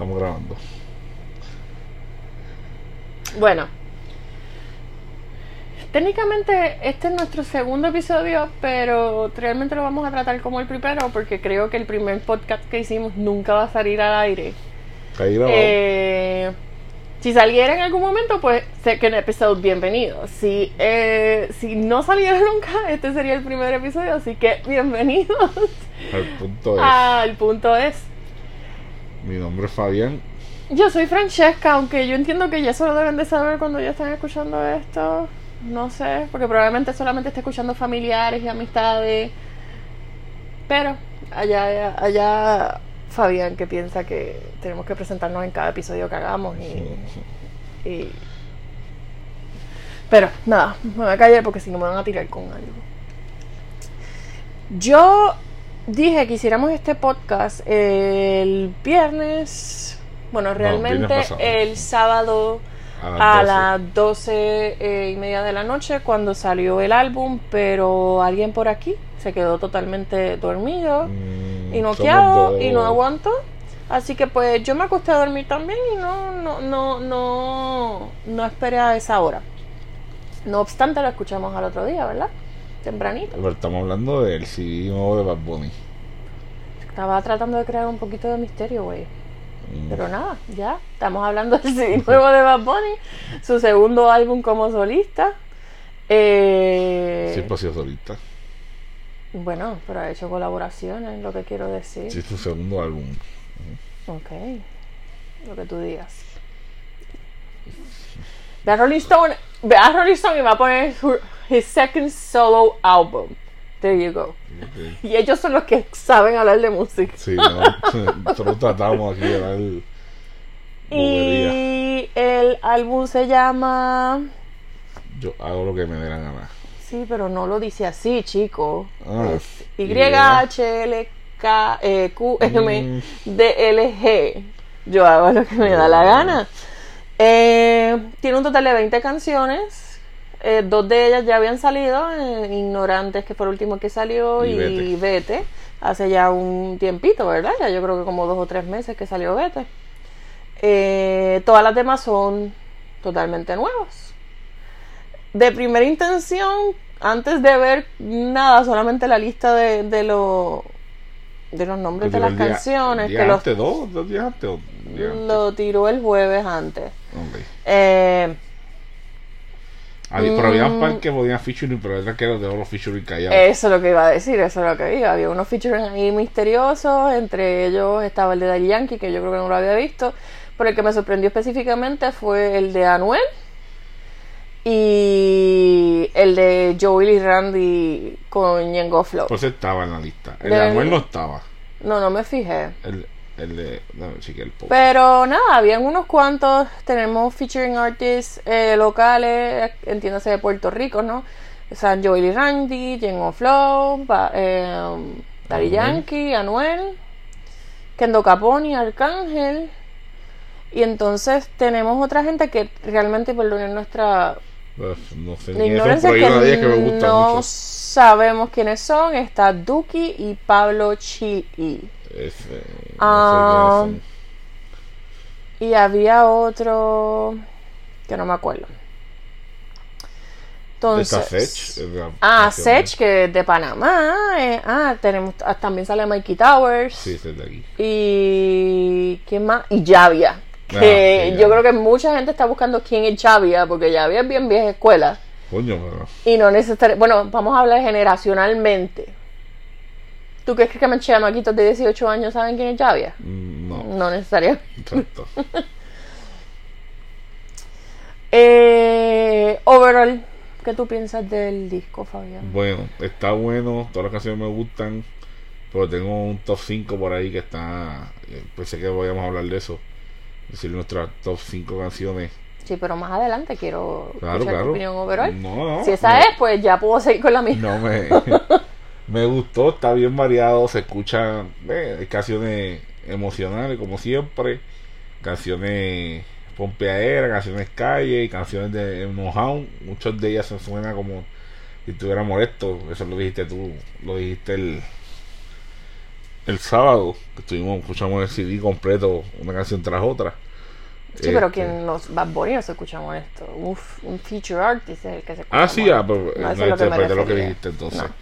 Estamos grabando. Bueno. Técnicamente este es nuestro segundo episodio, pero realmente lo vamos a tratar como el primero porque creo que el primer podcast que hicimos nunca va a salir al aire. Ahí. Eh, si saliera en algún momento, pues sé que el episodio bienvenido. Si, eh, si no saliera nunca, este sería el primer episodio, así que bienvenidos El punto es. al punto es. Mi nombre es Fabián. Yo soy Francesca, aunque yo entiendo que ya eso lo deben de saber cuando ya están escuchando esto. No sé, porque probablemente solamente esté escuchando familiares y amistades. Pero allá, allá Fabián que piensa que tenemos que presentarnos en cada episodio que hagamos y, y- Pero nada, me voy a callar porque si no me van a tirar con algo. Yo dije que hiciéramos este podcast el viernes. Bueno, realmente el sábado A las 12. las doce eh, y media de la noche cuando salió el álbum, pero alguien por aquí se quedó totalmente dormido Mm, y noqueado y no aguantó. Así que pues yo me acosté a dormir también y no, no, no, no, no esperé a esa hora. No obstante, lo escuchamos al otro día, ¿verdad? Tempranito. Pero estamos hablando del CD nuevo de Bad Bunny. Estaba tratando de crear un poquito de misterio, güey. Mm, Pero nada, ya. Estamos hablando del CD nuevo de Bad Bunny, su segundo álbum como solista. Eh, Siempre ha sido solista. Bueno, pero ha hecho colaboraciones, lo que quiero decir. Sí, es su segundo álbum. Ok, lo que tú digas. Ve a Rolling Stone, ve a Rolling Stone y va a poner his second solo album. There you go. Y ellos son los que saben hablar de música. Sí, no. Nosotros tratamos aquí de bobería. Y el álbum se llama... Yo hago lo que me dé la gana. Sí, pero no lo dice así, chico. Ah, es y- Y-H-L-K-E-Q-M-D-L-G. Yo hago lo que me da la gana. Eh, tiene un total de 20 canciones. Eh, dos de ellas ya habían salido. eh, Ignorantes, que fue el último que salió, Y y, Vete. Hace ya un tiempito, ¿verdad? Ya yo creo que como dos o tres meses que salió Vete. Eh, todas las demás son totalmente nuevas de primera intención, antes de ver nada, solamente la lista de, de, lo- de los nombres de Pero las día- canciones, día que los, antes, dos, dos días antes. o un día antes. lo tiró el jueves antes. Ok. Eh, Había- pero había un Mm. par que podían featuring, pero era que los de los featuring callados. eso es lo que iba a decir, eso es lo que iba. Había unos featuring ahí misteriosos, entre ellos estaba el de Daddy Yankee, que yo creo que no lo había visto, pero el que me sorprendió específicamente fue el de Anuel y el de Joel y Randy con Ñengo Flow. Pues estaba en la lista. El De- de Anuel no estaba. No, no me fijé. El, el de. No, el post. Pero nada, habían unos cuantos. Tenemos featuring artists eh, locales, entiéndase de Puerto Rico, ¿no? San Joel y Randy, Jengo Flow, eh, Anuel. Yankee, Anuel, Kendo Caponi, Arcángel. Y entonces tenemos otra gente que realmente, perdonen nuestra Uf, no sé ni ignorancia, que, que me no mucho. sabemos quiénes son. Está Duki y Pablo Chili. Ese, Ah, sé. Y había otro que no me acuerdo. Entonces, Sech. ah, Sech, que es de Panamá. eh, ah, tenemos, ah, también sale Mikey Towers. Sí, ese es de aquí. Y ¿quién más? Y Javia. Que Ah, sí, yo creo que mucha gente está buscando quién es Javia, porque Javia es bien vieja escuela. Coño, pero. Y no necesariamente. Bueno, vamos a hablar generacionalmente. ¿Tú crees que chamaquitos de 18 años saben quién es Javia? No, No necesariamente. exacto. Eh, overall, ¿qué tú piensas del disco, Fabián? Bueno, está bueno, todas las canciones me gustan, pero tengo un top 5 por ahí que está, eh, pensé que podíamos hablar de eso, decir nuestras top 5 canciones. Sí, pero más adelante quiero Claro, escuchar claro. tu opinión overall. No, no. si esa no, es, pues ya puedo seguir con la misma. No, me, me gustó, está bien variado, se escuchan eh, canciones emocionales como siempre, canciones pompeaderas, canciones calle, canciones de know-how, muchas de ellas se suenan como si estuviera molesto, eso lo dijiste tú, lo dijiste el, el sábado, que estuvimos, escuchamos el CD completo, una canción tras otra. Sí, pero Este, quien nos Bad Bunny no se escuchamos esto. Un, f- un feature artist es el que se escucha. Ah, sí, ah, pero No, no, eso es lo que me lo que dijiste entonces. No.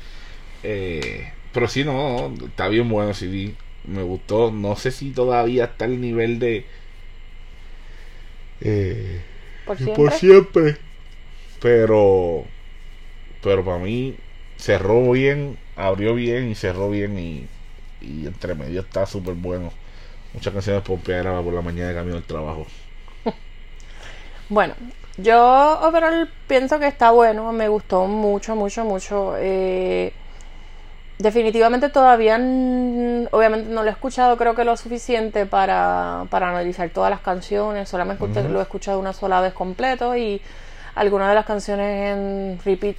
Eh, pero sí, no, no, está bien bueno el CD. Me gustó. No sé si todavía está el nivel de. Eh, Por de siempre. por siempre. Pero. Pero para mí cerró bien, abrió bien y cerró bien. Y, y entre medio está súper bueno. Muchas canciones pompeadas por la mañana de camino al trabajo. Bueno, yo overall pienso que está bueno, me gustó mucho, mucho, mucho. Eh, definitivamente todavía, obviamente no lo he escuchado creo que lo suficiente para, para analizar todas las canciones, solamente lo he escuchado una sola vez completo y algunas de las canciones en repeat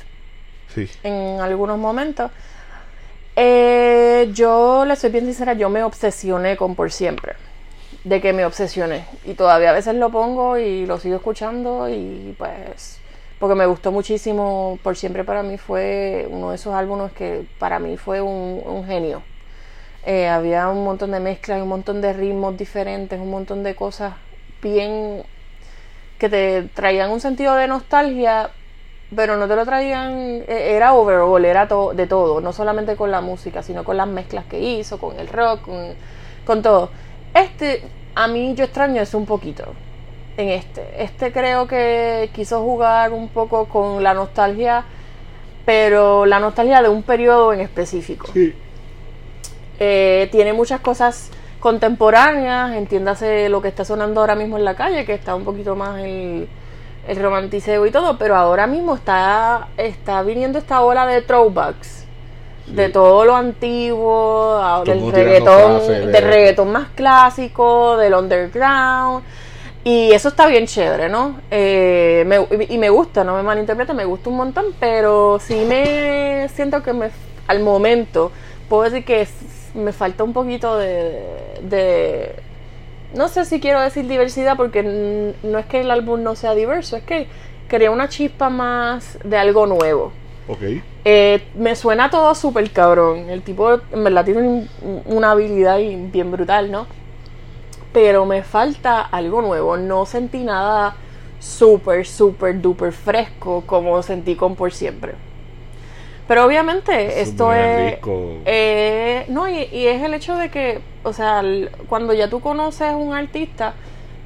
Sí. en algunos momentos. Eh, yo le soy bien sincera, yo me obsesioné con Por Siempre. De que me obsesioné. Y todavía a veces lo pongo y lo sigo escuchando y pues... Porque me gustó muchísimo. Por Siempre para mí fue uno de esos álbumes que para mí fue un, genio. Eh, había un montón de mezclas, un montón de ritmos diferentes, un montón de cosas bien que te traían un sentido de nostalgia, pero no te lo traían, eh, era overall, era de todo, no solamente con la música, sino con las mezclas que hizo, con el rock, con, con todo. Este, a mí yo extraño eso un poquito en este. Este creo que quiso jugar un poco con la nostalgia, pero la nostalgia de un periodo en específico. Sí. Eh, tiene muchas cosas contemporáneas, entiéndase lo que está sonando ahora mismo en la calle, que está un poquito más el, el romanticeo y todo, pero ahora mismo está, está viniendo esta ola de throwbacks. De todo lo antiguo, Todo del reggaetón, del reggaetón más clásico, del underground. Y eso está bien chévere, ¿no? Eh, me- y me gusta, no me malinterprete, me gusta un montón, pero sí me siento que me, al momento puedo decir que me falta un poquito de, de- no sé si quiero decir diversidad porque no es que el álbum no sea diverso, es que quería una chispa más de algo nuevo. Ok. Eh, me suena todo súper cabrón. El tipo en verdad tiene un- una habilidad bien brutal, ¿no? Pero me falta algo nuevo. No sentí nada súper, súper, duper fresco como sentí con Por Siempre. Pero obviamente Es esto es... eh, no, y, y es el hecho de que, o sea, cuando ya tú conoces a un artista,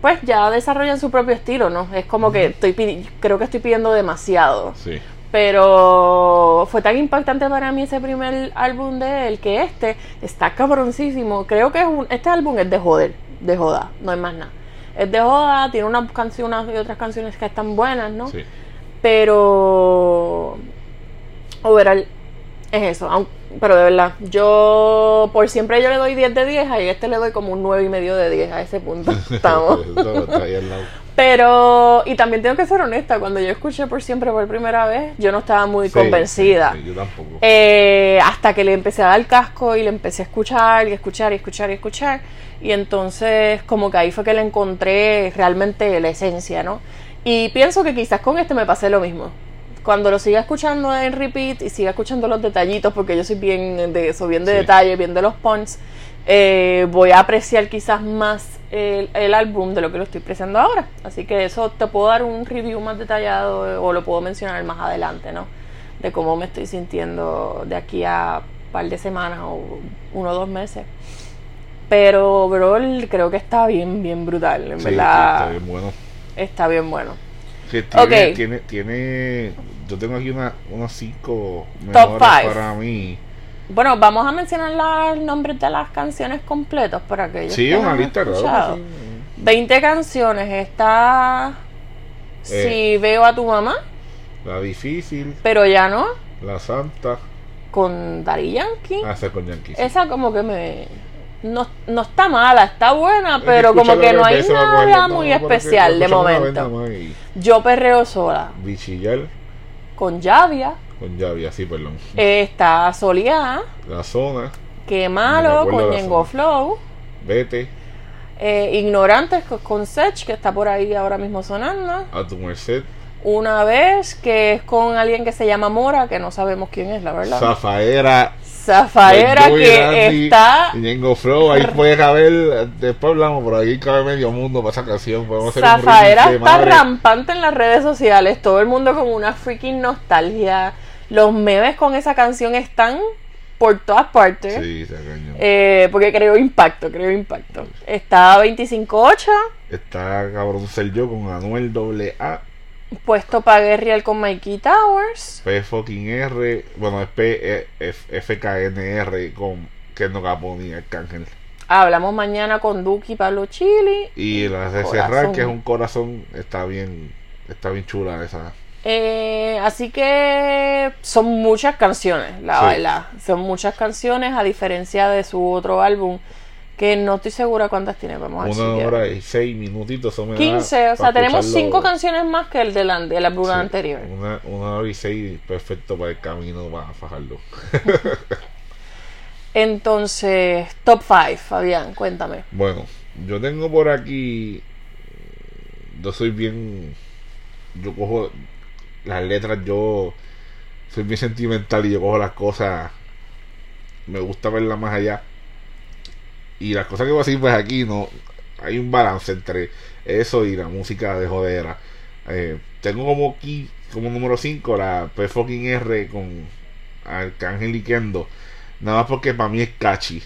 pues ya desarrollan su propio estilo, ¿no? Es como que estoy creo que estoy pidiendo demasiado. Sí. Pero fue tan impactante para mí ese primer álbum de él que este está cabroncísimo. Creo que es un, este álbum es de joder, de joda, no hay más nada. Es de joda, tiene unas canciones y otras canciones que están buenas, ¿no? Sí. Pero overall es eso. pero de verdad, yo por siempre yo le doy 10 de 10, a este le doy como un 9 y medio de 10 a ese punto. Estamos. Pero, y también tengo que ser honesta, cuando yo escuché por siempre por primera vez, yo no estaba muy Sí, convencida. sí, sí, yo tampoco. Eh, hasta que le empecé a dar el casco y le empecé a escuchar y escuchar y escuchar y escuchar. Y entonces como que ahí fue que le encontré realmente la esencia, ¿no? Y pienso que quizás con este me pasé lo mismo. Cuando lo siga escuchando en repeat y siga escuchando los detallitos, porque yo soy bien de eso, bien de Sí. detalle, bien de los punts, eh, voy a apreciar quizás más el, el álbum de lo que lo estoy apreciando ahora. Así que eso te puedo dar un review más detallado o lo puedo mencionar más adelante, ¿no? De cómo me estoy sintiendo de aquí a un par de semanas o uno o dos meses. Pero, bro, creo que está bien, bien brutal. En Sí, verdad, sí, está bien bueno. está bien bueno. Sí, tiene, Ok. tiene, tiene, yo tengo aquí una, unos cinco Top five. para mí. Bueno, vamos a mencionar los nombres de las canciones completos para que ellos Sí, que una lista, claro. escuchado. que sí. 20 canciones. Está Si veo a tu mamá, La difícil, pero ya no. la santa, Con Daddy Yankee. ah, esa con Yankee. sí. Esa como que me... No, no está mala, está buena, pero como que no hay nada muy especial de momento. Yo perreo sola. Bichillar Con Javia. con Javi, así, perdón. Está Soleá. La zona, Qué malo con Yengo. Flow. vete, Eh, Ignorantes con- con Sech, que está por ahí ahora mismo sonando. a tu merced, Una vez que es con alguien que se llama Mora, que no sabemos quién es, la verdad. Zafaera, Zafaera que está Ñengo Flow, ahí puede caber, después hablamos, por ahí cabe medio mundo para esa canción. Podemos hacer un Zafaera está rampante en las redes sociales, todo el mundo con una freaking nostalgia. Los memes con esa canción están por todas partes. Sí, cañón. Eh, porque creó impacto, creó impacto. Está 25-8, Está cabrón ser yo con Anuel AA, puesto para Guerrial con Mikey Towers. P fucking R, bueno, es P E, F, FKNR con Kendo Caponi y Arcángel. Hablamos mañana con Duki Pablo Chili. Y la de Corazón. cerrar, que es un corazón, está bien, está bien chula esa. Eh, así que son muchas canciones, la Sí. verdad. Son muchas canciones, a diferencia de su otro álbum, que no estoy segura cuántas tiene. Vamos a ver si Una hora y seis minutitos. Eso me da 15, o sea, tenemos cinco canciones más que el an- del álbum Sí, anterior. Una, una hora y seis, perfecto para el camino, para fajarlo. Entonces, top 5, Fabián, cuéntame. Bueno, yo tengo por aquí. Yo soy bien. Yo cojo las letras, yo soy bien sentimental y yo cojo las cosas. Me gusta verlas más allá. Y las cosas que voy a decir, pues aquí no. Hay un balance entre eso y la música de jodera. Eh, tengo como aquí, como número 5, la P fucking R con Arcángel y Kendo. Nada más porque para mí es catchy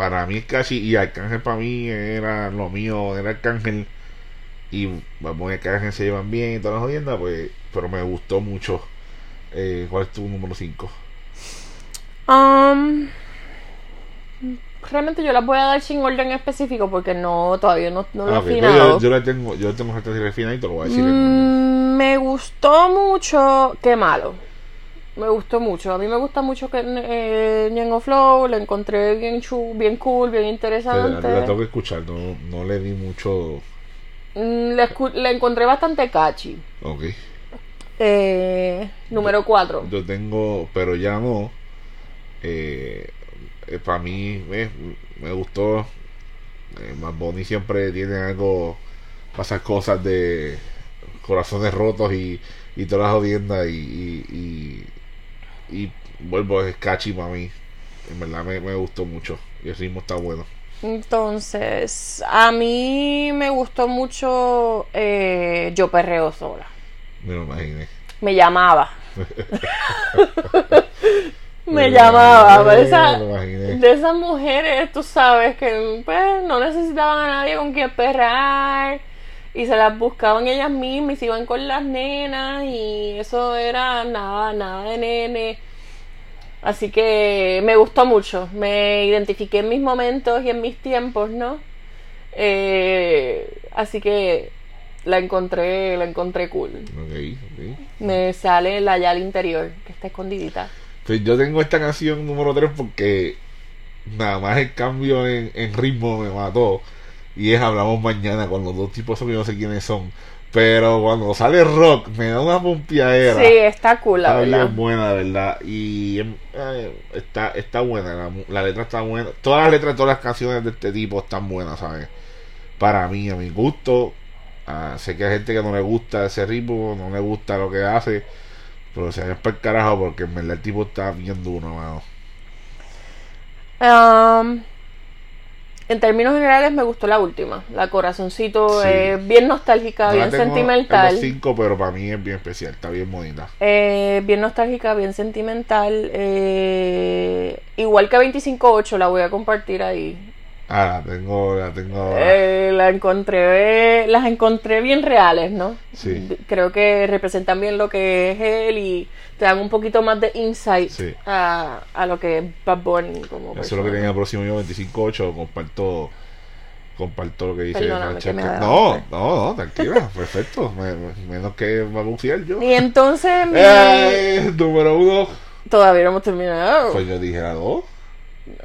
para mí es casi y Arcángel para mí era lo mío era Arcángel y vamos y Arcángel se llevan bien y todas las jodiendas pues pero me gustó mucho eh, ¿cuál es tu número 5? Um, realmente yo las voy a dar sin orden específico porque no todavía no, no lo he Ah, afinado. yo, yo le tengo yo le tengo esta refinada y te lo voy a decir en. Mm, me gustó mucho. Qué malo. Me gustó mucho. A mí me gusta mucho que eh, Ñengo Flow. Le encontré bien chu, bien cool, bien Te- interesante. la tengo que escuchar no, no le di mucho Mm, le, escu- le encontré bastante catchy. ok Eh, número 4. yo tengo pero ya no eh, para mí eh, me gustó eh, Bad Bunny siempre tiene algo pasar cosas de corazones rotos y, y todas las jodiendas y, y, y, y vuelvo es catchy para mí en verdad me, me gustó mucho y el ritmo está bueno Entonces, a mí me gustó mucho eh, Yo Perreo Sola. me lo imaginé Me llamaba. me llamaba. imaginé, de esa- esas mujeres, tú sabes, que pues no necesitaban a nadie con quien perrar. Y se las buscaban ellas mismas y se iban con las nenas. Y eso era nada, nada de nene. Así que me gustó mucho. Me identifiqué en mis momentos y en mis tiempos, ¿no? Eh, así que la encontré, la encontré cool. Me sale la Yal interior, que está escondidita. Yo tengo esta canción número 3 porque nada más el cambio en, en ritmo me mató. Y es Hablamos Mañana con los dos tipos que yo no sé quiénes son. Pero cuando sale rock me da una pompiadera. Sí, está cool, la está verdad. bien buena, verdad. Y em, eh, está, está buena. La, letra está buena. Todas las letras todas las canciones de este tipo están buenas, ¿sabes? Para mí, a mi gusto. Ah, sé que hay gente que no le gusta ese ritmo, no le gusta lo que hace. Pero se vayan para el carajo porque en verdad el tipo está bien duro, mano. Um, en términos generales me gustó la última, la corazoncito, Sí. eh, bien nostálgica, No bien tengo sentimental. cinco, pero para mí es bien especial, está bien bonita. Eh, bien nostálgica, bien sentimental. eh, igual que 25.8 la voy a compartir ahí. Ah, la tengo, la tengo. Eh, la encontré, las encontré bien reales, ¿no? Sí. Creo que representan bien lo que es él y te dan un poquito más de insight Sí. a, a lo que es Bad Bunny como Eso es lo que tenía el próximo yo, 25.8. Comparto, comparto lo que dice Francesca. me No, no, no, tranquila, perfecto. Me- me- menos que va a bucear yo. Y entonces mi- Eh, número uno. todavía no hemos terminado. Pues yo dije la 2,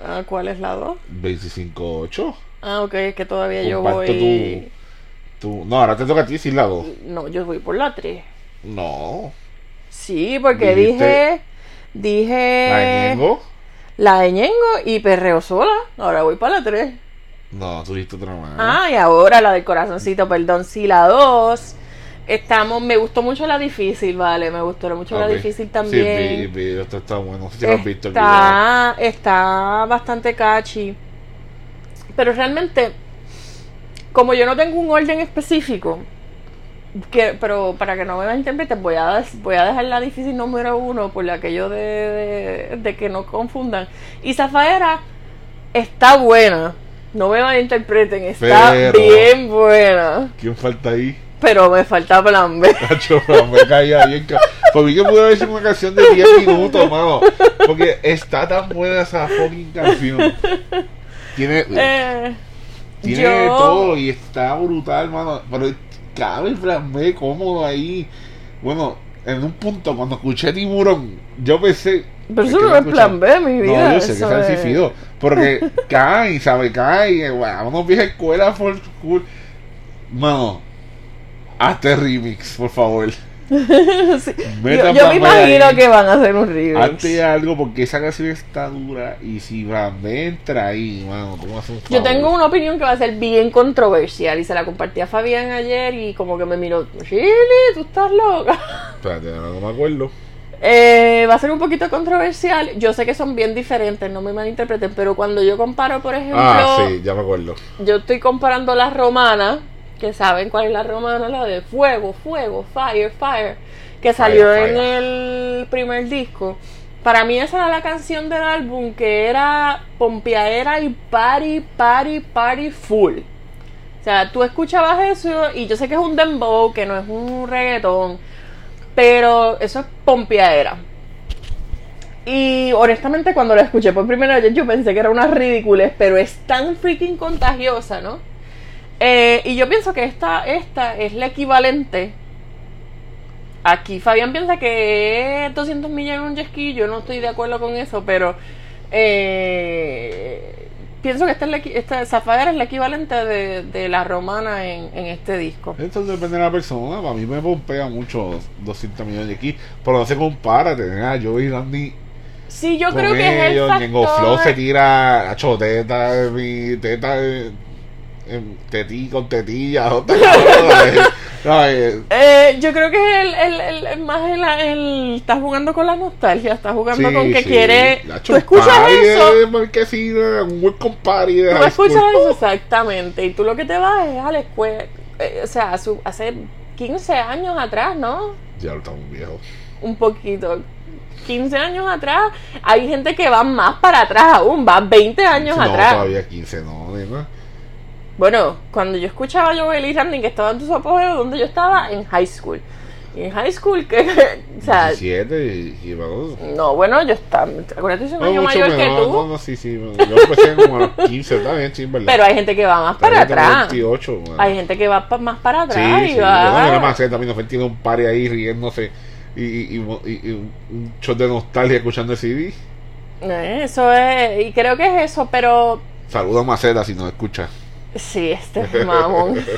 Ah, ¿Cuál es la 2? 25.8. Ah, ok, es que todavía yo Comparto voy... tu, tu. No, ahora te toca a ti decir la 2. No, yo voy por la 3. No. Sí, porque Dijiste- dije... Dije... La de Ñengo. La de Ñengo y Perreo Sola. Ahora voy para la 3. No, tú dijiste otra más. Ah, y ahora la del corazoncito, perdón. Sí, la 2. Estamos, me gustó mucho la difícil, vale, me gustó mucho la difícil Sí, también. vi, vi, esto está bueno. Si has visto el video. está, está bastante catchy. Pero realmente, como yo no tengo un orden específico, que, pero para que no me malinterpreten, voy a, voy a dejar la difícil número uno por aquello de, de, de que no confundan. Y Zafaera está buena. No me malinterpreten, está Pero- bien buena. ¿Quién falta ahí? Pero me falta plan B. Nacho, caía bien. Por mí que pude haber sido una canción de 10 minutos, mano. Porque está tan buena esa fucking canción. Tiene, Eh, tiene yo- de todo y está brutal, mano. Pero cabe el plan B cómodo ahí. Bueno, en un punto, cuando escuché Tiburón, yo pensé. Pero eso no es plan B, mi vida. No, yo sé que está es-. Porque cae, ¿sabe? Cae. Vámonos vieja escuela for school. Mano, hazte remix, por favor. Sí. Yo, yo me imagino ahí. que van a hacer un remix. Hazte algo porque esa canción está dura. Y si Van entra ahí, mano, ¿cómo hace un Yo tengo una opinión que va a ser bien controversial y se la compartí a Fabián ayer y como que me miró, ¿Really? ¿Tú estás loca? Espérate, no, me acuerdo. Eh, va a ser un poquito controversial. Yo sé que son bien diferentes, no me malinterpreten, pero cuando yo comparo, por ejemplo, Ah, sí, ya me acuerdo. yo estoy comparando la romana, que saben cuál es la romana, la de fuego, fuego, fire, fire, que salió Fire, en fire. el primer disco. Para mí esa era la canción del álbum que era pompeadera y party, party, party full. O sea, tú escuchabas eso y yo sé que es un dembow, que no es un reggaetón, pero eso es pompeadera. Y honestamente cuando la escuché por primera vez yo pensé que era una ridícula, pero es tan freaking contagiosa, ¿no? Eh, y yo pienso que esta, esta es la equivalente. Aquí Fabián piensa que es 200 millones en un jet ski, yo no estoy de acuerdo con eso, pero eh, pienso que esta, es la, esta Zafaera es la equivalente de, de la romana en, en este disco. Esto depende de la persona. Para mí me pompea mucho 200 millones de aquí. Pero no se compara tener a Joey Randy Sí, yo creo que es el. Ñengo Flow se factor... tira a choteta, mi teta, tetí con tetilla. otra cosa, ¿sabes? Eh, yo creo que es el, el, el- el- más el, el- está jugando con la nostalgia, está jugando con que sí. quiere. Tú escuchas eso, Marquesina, un party de tú escuchas eso exactamente, y tú lo que te vas es a la escuela, eh, o sea, a su- hace 15 años atrás, ¿no? Ya lo estamos viejos. Un poquito. 15 años atrás, hay gente que va más para atrás aún, va 20 años no, atrás. todavía 15, no, nena. Bueno, cuando yo escuchaba a Joel y Randy que estaban en su apogeo, donde yo estaba, en high school. Y en high school, que, o sea, 17 y, y no, bueno, yo estaba, acuérdate, soy un No, año mayor que menor, tú. No, no, sí, sí. Yo empecé como a los 15, está bien, sí, ¿verdad? Pero hay gente que va más para yo atrás. 28, bueno. Hay gente que va pa- más para Sí, atrás y sí. va. Era más también nos tiene un party ahí riéndose y, y, y, un shot de nostalgia escuchando el CD. Eh, Eso es, y creo que es eso, pero Saluda a Maceta si nos escucha. Sí, este es mamón.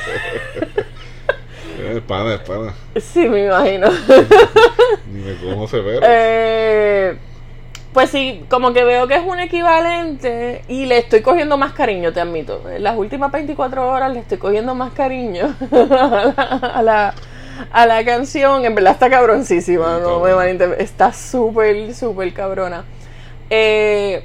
Es pana, es pana. sí, me imagino. Ni me conoce ver. Eh, pues sí, como que veo que es un equivalente y le estoy cogiendo más cariño, te admito. En las últimas 24 horas le estoy cogiendo más cariño a la, a la canción. En verdad está cabroncísima, Está no me. Está súper, súper cabrona. Eh,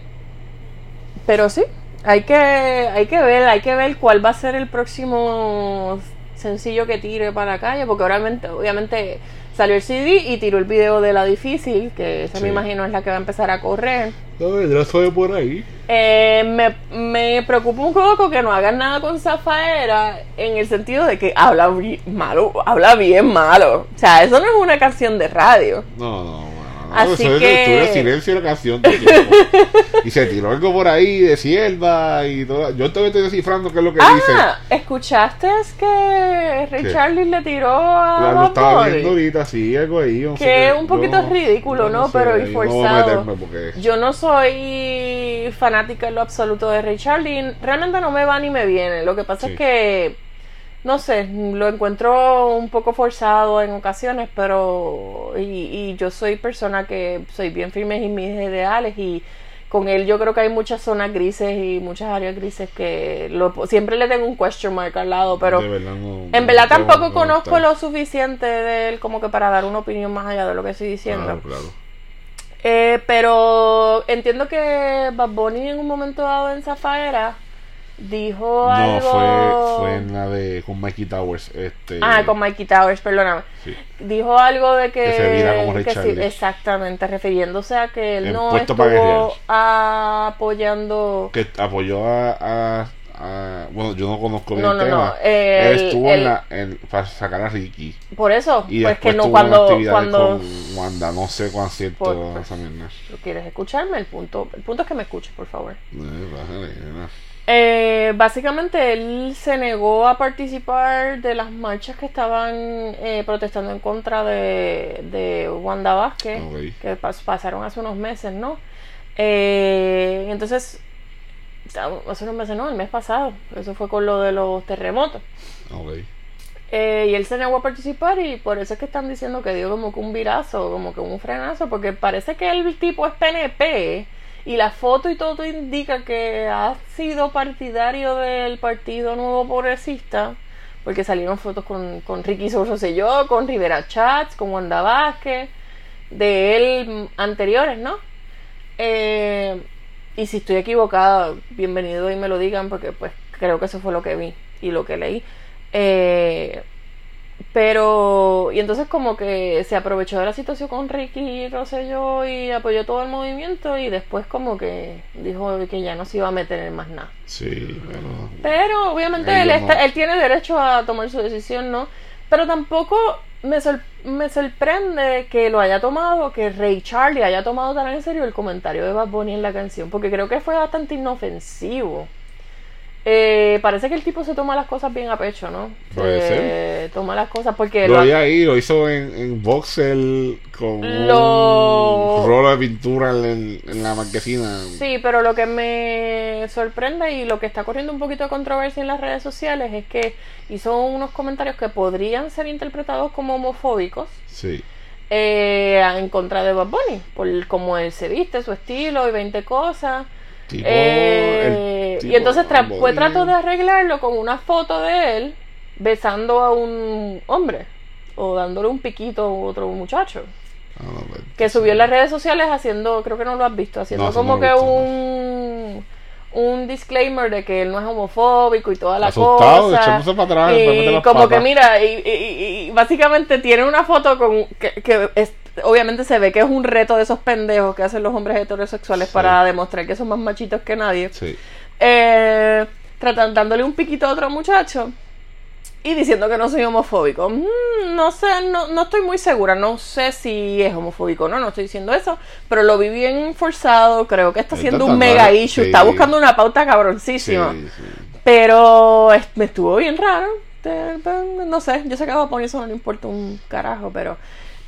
pero sí, hay que, hay que ver, hay que ver cuál va a ser el próximo sencillo que tire para la calle, porque obviamente, obviamente salió el CD y tiró el video de la difícil, que esa Sí. me imagino es la que va a empezar a correr. No, vendrá suave por ahí. Eh, me, me preocupa un poco que no hagan nada con Zafaera en el sentido de que habla malo, habla bien malo. O sea, eso no es una canción de radio. No. No, Así eso es- que- estuvo en silencio la canción. Y se tiró algo por ahí de sierva y todo. Yo todavía estoy descifrando qué es lo que dice. Ah, ¿escuchaste que Ray ¿Qué? Le tiró a La- lo estaba viendo ahorita, sí, algo ahí. no Que es un poquito Yo- ridículo, yo ¿no? sé, Pero y no forzado. porque- Yo no soy fanática en lo absoluto de Ray Charlie. Realmente no me va ni me viene. Lo que pasa Sí. es que, no sé, lo encuentro un poco forzado en ocasiones, pero. Y, y yo soy persona que soy bien firme en mis ideales y con él yo creo que hay muchas zonas grises y muchas áreas grises que lo, siempre le tengo un question mark al lado, pero De verdad no- en verdad tampoco no conozco lo suficiente de él como que para dar una opinión más allá de lo que estoy diciendo. Claro, claro. Eh, pero entiendo que Bad Bunny en un momento dado en Zafaera dijo No, algo... fue, fue en la de con Mikey Towers. Este, Ah, con Mikey Towers, perdóname. sí. Dijo algo de que... Que se vira como Ray que sí, exactamente, refiriéndose a que él no estuvo apoyando... Que apoyó a, a- a- Bueno, yo no conozco bien No, el no, tema. no, el- Él estuvo el- en la, en- para sacar a Ricky. Por eso, Y pues que no cuando... cuando con Wanda. No sé cuán cierto Por-. ¿Tú ¿Quieres escucharme? El punto, el punto es que me escuches, por favor. Eh, nena. Eh, básicamente él se negó a participar de las marchas que estaban eh, protestando en contra de, de Wanda Vázquez, que pas- pasaron hace unos meses, ¿no? Eh, entonces, hace unos meses, no, el mes pasado, eso fue con lo de los terremotos. Ok. Eh, y él se negó a participar y por eso es que están diciendo que dio como que un virazo, como que un frenazo, porque parece que el tipo es PNP y la foto y todo indica que ha sido partidario del Partido Nuevo Progresista, porque salieron fotos con, con Ricky Rosselló, con Rivera Chats, con Wanda Vázquez, de él anteriores, ¿no? Eh, y si estoy equivocada, bienvenido y me lo digan porque pues creo que eso fue lo que vi y lo que leí. Eh, pero, y entonces como que se aprovechó de la situación con Ricky Rosselló y apoyó todo el movimiento y después como que dijo que ya no se iba a meter en más nada. Sí, pero. Pero obviamente él, está- no. él tiene derecho a tomar su decisión, ¿no? Pero tampoco me, sor- me sorprende que lo haya tomado, que Ray Charlie haya tomado tan en serio el comentario de Bad Bunny en la canción, porque creo que fue bastante inofensivo. Eh, parece que el tipo se toma las cosas bien a pecho, ¿no? Puede Se Toma las cosas porque Lo lo- vi ahí, lo hizo en, en Voxel con Lo- un rolo de pintura en, en la marquesina. Sí, pero lo que me sorprende y lo que está corriendo un poquito de controversia en las redes sociales es que hizo unos comentarios que podrían ser interpretados como homofóbicos Sí. eh, en contra de Bad Bunny, por cómo él se viste, su estilo y 20 cosas. Tipo, Eh, el tipo y entonces tra- fue trato de arreglarlo con una foto de él besando a un hombre o dándole un piquito a otro muchacho. Ah, que subió en las redes sociales haciendo, creo que no lo has visto, haciendo No, como no que visto, un un disclaimer de que él no es homofóbico y toda la Asustado, cosa. para atrás, y como que mira, y, y- y básicamente tiene una foto con que, que es- obviamente se ve que es un reto de esos pendejos que hacen los hombres heterosexuales Sí. para demostrar que son más machitos que nadie. Sí. Eh, dándole un piquito a otro muchacho y diciendo que no soy homofóbico. Mm, no sé, no, no estoy muy segura, no sé si es homofóbico o no, no estoy diciendo eso, pero lo vi bien forzado, creo que está haciendo un mega issue, sí. está buscando una pauta cabroncísima. sí. Pero es- me estuvo bien raro. No sé, yo sé que a Bad eso no le importa un carajo, pero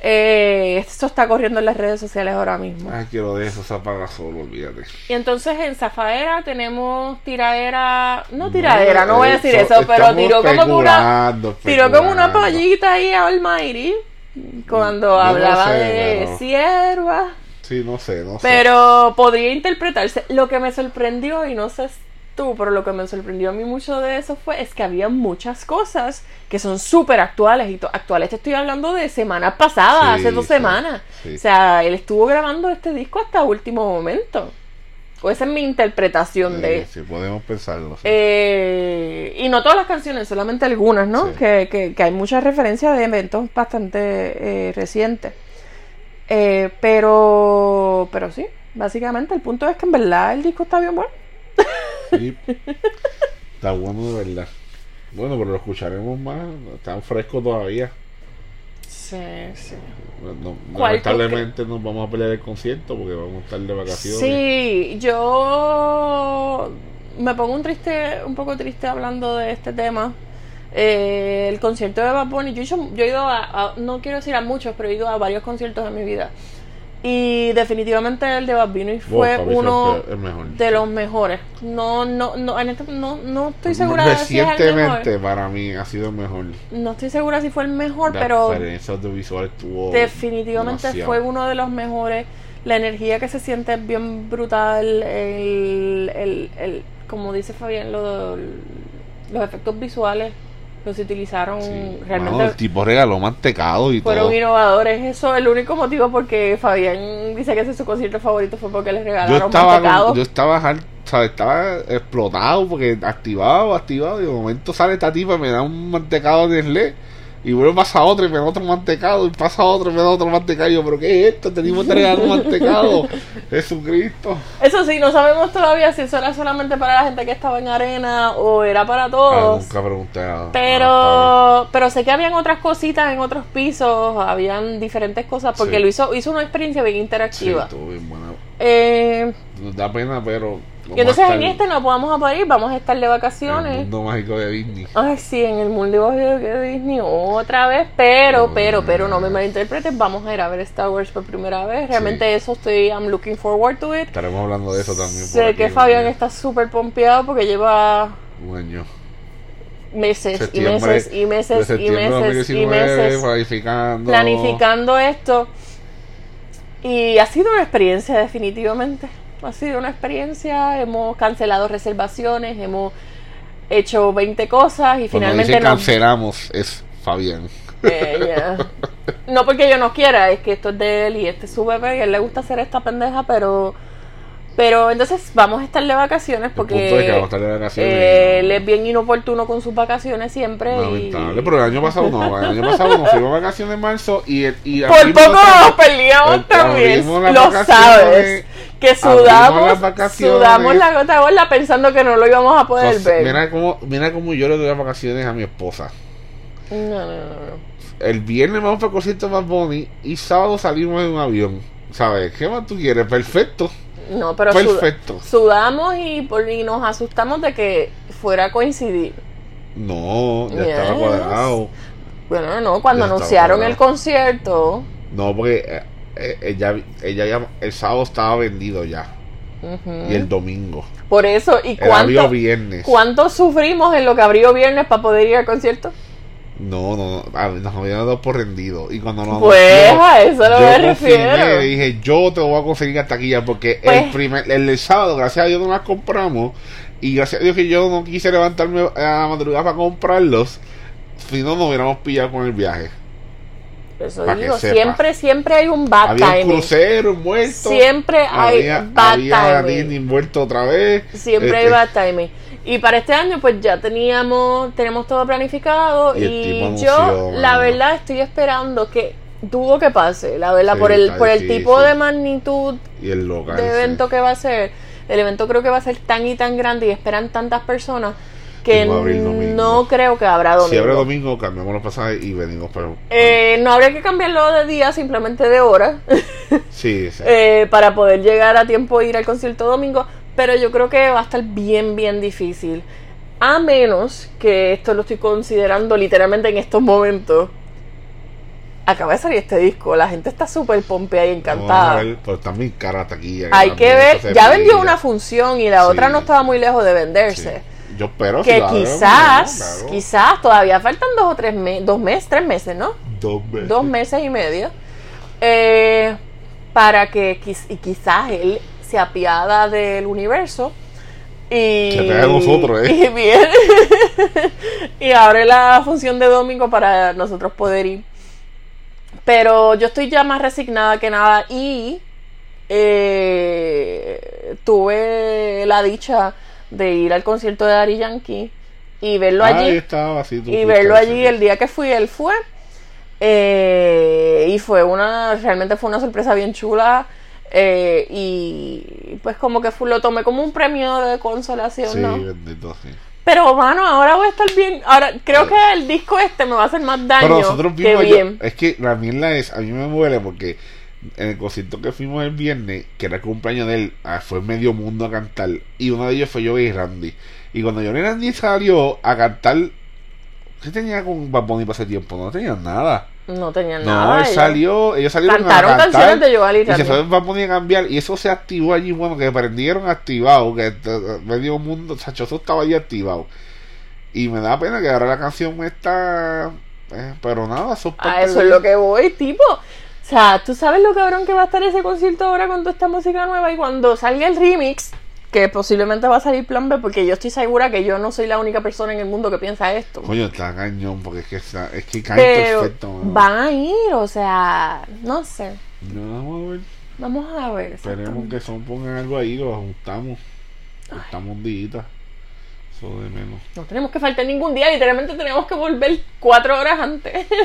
eh, esto está corriendo en las redes sociales ahora mismo. Ay, quiero de eso, se apaga solo, olvídate. Y entonces en Zafaera tenemos tiraera, no tiraera, no voy a decir Eso, eso, pero tiró como que una, tiró como una pallita ahí a Almighty cuando Yo no hablaba sé, de pero- sierva. Sí, no sé, no sé. Pero podría interpretarse. Lo que me sorprendió, y no sé tú, pero lo que me sorprendió a mí mucho de eso fue es que había muchas cosas que son súper actuales. Y actuales te estoy hablando de semana pasada, Sí, hace dos sí, semanas. sí. O sea, él estuvo grabando este disco hasta último momento. O esa es mi interpretación de... Sí, sí, podemos pensarlo. Eh, y no todas las canciones, solamente algunas, ¿no? Que, que hay muchas referencias de eventos bastante eh, recientes. Eh, pero, pero sí, básicamente el punto es que en verdad el disco está bien bueno. Sí. Está bueno de verdad. Bueno, pero lo escucharemos más. Está fresco todavía. Sí, sí. No- ¿Cuál tú lamentablemente nos vamos a pelear el concierto porque vamos a estar de vacaciones. Sí, yo me pongo un triste, un poco triste hablando de este tema. Eh, el concierto de Bad Bunny, yo, he hecho- yo he ido a, a- no quiero decir a muchos, pero he ido a varios conciertos en mi vida. Y definitivamente el de Bad Bunny fue uno de los mejores. No, no, no, en este- no, no estoy segura de si es el Recientemente mejor. para mí ha sido el mejor. No estoy segura si fue el mejor, La pero experiencia audiovisual estuvo definitivamente demasiado. fue uno de los mejores. La energía que se siente es bien brutal. El, el, el, como dice Fabián, lo, los efectos visuales los utilizaron Sí. realmente. Mano, el tipo regaló mantecado y fueron todo. innovadores. Eso es el único motivo porque Fabián dice que ese es su concierto favorito fue porque les Yo regalaron estaba, mantecado. yo estaba, estaba explotado porque activado, activado. Y de momento sale esta tipa, me da un mantecado de Nestlé. Y luego pasa otro y me da otro mantecado. Y pasa otro y me da otro mantecado. Y yo, ¿pero qué es esto? Tenemos un mantecado. Jesucristo. Eso sí, no sabemos todavía si eso era solamente para la gente que estaba en arena o era para Ah, todos. nunca pregunté a- a- Pero, pero sé que habían otras cositas en otros pisos, habían diferentes cosas, porque Sí. lo hizo, hizo una experiencia bien Sí, interactiva. estuvo bien buena. Eh, Nos da pena, pero. y entonces en este no podemos poder ir, vamos a estar de El vacaciones. mundo mágico de Disney. Ay, sí, en el mundo de Disney otra vez, pero, pero, pero, no me malinterpreten, vamos a ir a ver Star Wars por primera vez. Realmente eso estoy, I'm looking forward to it. Estaremos hablando de eso también. Sé aquí, que Fabián porque está súper pompeado porque lleva Un año. meses y meses y meses y meses y 2019, meses planificando. planificando esto. Y ha sido una experiencia definitivamente. Ha sido una experiencia, hemos cancelado reservaciones, hemos hecho 20 cosas y Cuando finalmente dice nos- cancelamos, es Fabián. Eh. No porque yo no quiera, es que esto es de él y este es su bebé y a él le gusta hacer esta pendeja, pero pero entonces vamos a estar de vacaciones porque punto es que vamos a estar de vacaciones eh, y él no- es bien inoportuno con sus vacaciones siempre. y- Lamentable, pero el año pasado no. El año pasado nos fuimos de vacaciones en marzo y, y Por poco nos peleamos el- también, lo sabes. Que sudamos, sudamos la gota gorda pensando que no lo íbamos a poder ver. mira cómo, mira cómo yo le doy las vacaciones a mi esposa. No, no, no, no. El viernes vamos para el concierto más Bonnie y sábado salimos en un avión. ¿Sabes? ¿Qué más tú quieres? Perfecto. No, pero sud- Perfecto. sudamos y, por- y nos asustamos de que fuera a coincidir. No, ya estaba Yes. cuadrado. Bueno, no, cuando Ya estaba anunciaron el concierto. No, porque eh, eh, ella, ella ya, el sábado estaba vendido ya. Y el domingo. Por eso, ¿y cuánto, viernes. cuánto sufrimos en lo que abrió viernes para poder ir al concierto? No, no, no. Nos habían dado por rendido. Y cuando nos Pues a eso lo me refiero. dije, yo te voy a conseguir la taquilla porque Pues- el primer, el, del sábado, gracias a Dios no las compramos y gracias a Dios que yo no quise levantarme a la madrugada para comprarlos, si no nos hubiéramos pillado con el viaje. Eso digo, siempre, siempre hay un bad había un timing. crucero muerto. Siempre hay había, bad había timing. Muerto otra vez. Siempre hay Este, bad timing. Y para este año, pues ya teníamos, tenemos todo planificado. Y yo, la verdad, estoy esperando que dudo que pase. La verdad, Sí, por el, por el tipo de magnitud Y el local. de sí. evento que va a ser. El evento creo que va a ser tan y tan grande y esperan tantas personas que no creo que habrá domingo. Si abre domingo, cambiamos los pasajes y venimos. Pero, Eh, no habría que cambiarlo de día, simplemente de hora. sí, sí. eh, para poder llegar a tiempo e ir al concierto domingo, pero yo creo que va a estar bien, bien difícil. A menos que esto lo estoy considerando literalmente en estos momentos. Acaba de salir este disco, la gente está súper pompeada y encantada. ver, pero también cara hasta aquí. Hay que ver, ya vendió una función y la Sí. otra no estaba muy lejos de venderse. Yo espero Que si quizás, claro. quizás todavía faltan dos o tres meses, dos meses, tres meses, ¿no? Dos veces. dos meses y medio eh, para que y quizás él se apiada del universo y nosotros, ¿eh? y viene y abre la función de domingo para nosotros poder ir. Pero yo estoy ya más resignada que nada y eh, tuve la dicha de ir al concierto de Ari Yankee y verlo allí. Ahí estaba, así tú y verlo allí el día que fui él fue eh, y fue una realmente fue una sorpresa bien chula eh, y pues como que lo tomé como un premio de consolación Sí, ¿no? bendito, sí. pero mano ahora voy a estar bien ahora creo que el disco este me va a hacer más daño Pero nosotros que vimos, yo- bien es que la mierda es, a mí me muere porque en el concierto que fuimos el viernes, que era el cumpleaños de él, ah, fue medio mundo a cantar. Y uno de ellos fue yo y Randy. Y cuando yo y Randy salió a cantar, ¿qué tenía con Bad Bunny para ese tiempo? No tenía nada. No tenía No, nada él ellos salió, ellos salieron cantaron a cantar. canciones de Joel y se fue Bunny a cambiar y eso se activó allí, bueno, que prendieron activado, que eh, medio mundo, Sachoso estaba allí activado. Y me da pena que ahora la canción está... eh, pero nada, eso es a eso de- es lo que voy tipo O sea, tú sabes lo cabrón que va a estar ese concierto ahora con toda esta música nueva y cuando salga el remix, que posiblemente va a salir plan B, porque yo estoy segura que yo no soy la única persona en el mundo que piensa esto. Coño, está cañón, porque es que, está- es que cae Pero perfecto. mano. van a ir, o sea, no sé. No, vamos a ver. Vamos a ver. Esperemos que son pongan algo ahí, lo ajustamos. Ajustamos un día. Eso de menos. No tenemos que faltar ningún día, literalmente tenemos que volver cuatro horas antes.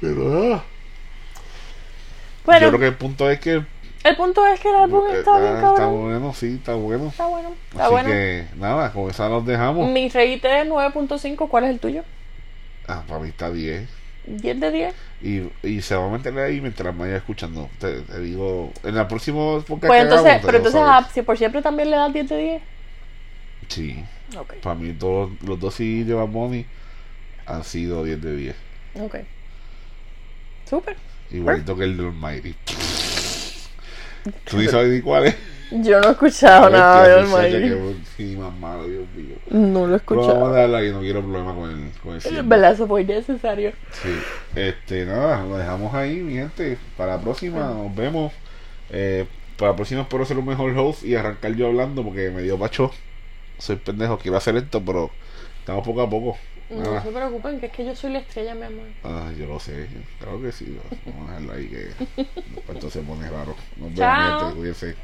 Pero ah, Bueno, yo creo que el punto es que el punto es que el álbum eh, está ah, bien está cabrón. bueno, sí, está bueno. Está bueno, está Así bueno. que nada, con esa nos dejamos. Mi reíte es 9.5, ¿cuál es el tuyo? Ah, para mí está 10. 10 de 10. Y, y se va a meter ahí mientras me vaya escuchando. Te, te digo, en la próxima Pues entonces, hagamos, pero entonces, saber. ah, si por siempre también le das 10 de 10. Sí, Ok, para mí todos los dos sí de Bad Bunny han sido 10 de 10. ok. Súper. Igualito que el de Almighty. ¿Tú ni sabes ni cuál es? Yo no he escuchado nada de Almighty. Sí, más malo, Dios mío. No lo he Pero vamos a escuchado. darle ahí, no quiero problema con el, con el Es cierre. verdad, eso fue innecesario. Sí, este, nada, lo dejamos ahí, mi gente. Para la próxima, nos vemos. Eh, para la próxima espero ser un mejor host y arrancar yo hablando porque me dio pacho. Soy pendejo, quiero hacer esto, pero estamos poco a poco. No Nada. se preocupen, que es que yo soy la estrella, mi amor. Ah, yo lo sé, claro que sí. Vamos a dejarlo ahí que después esto se pone raro. Nos vemos, Chao. gente, cuídense.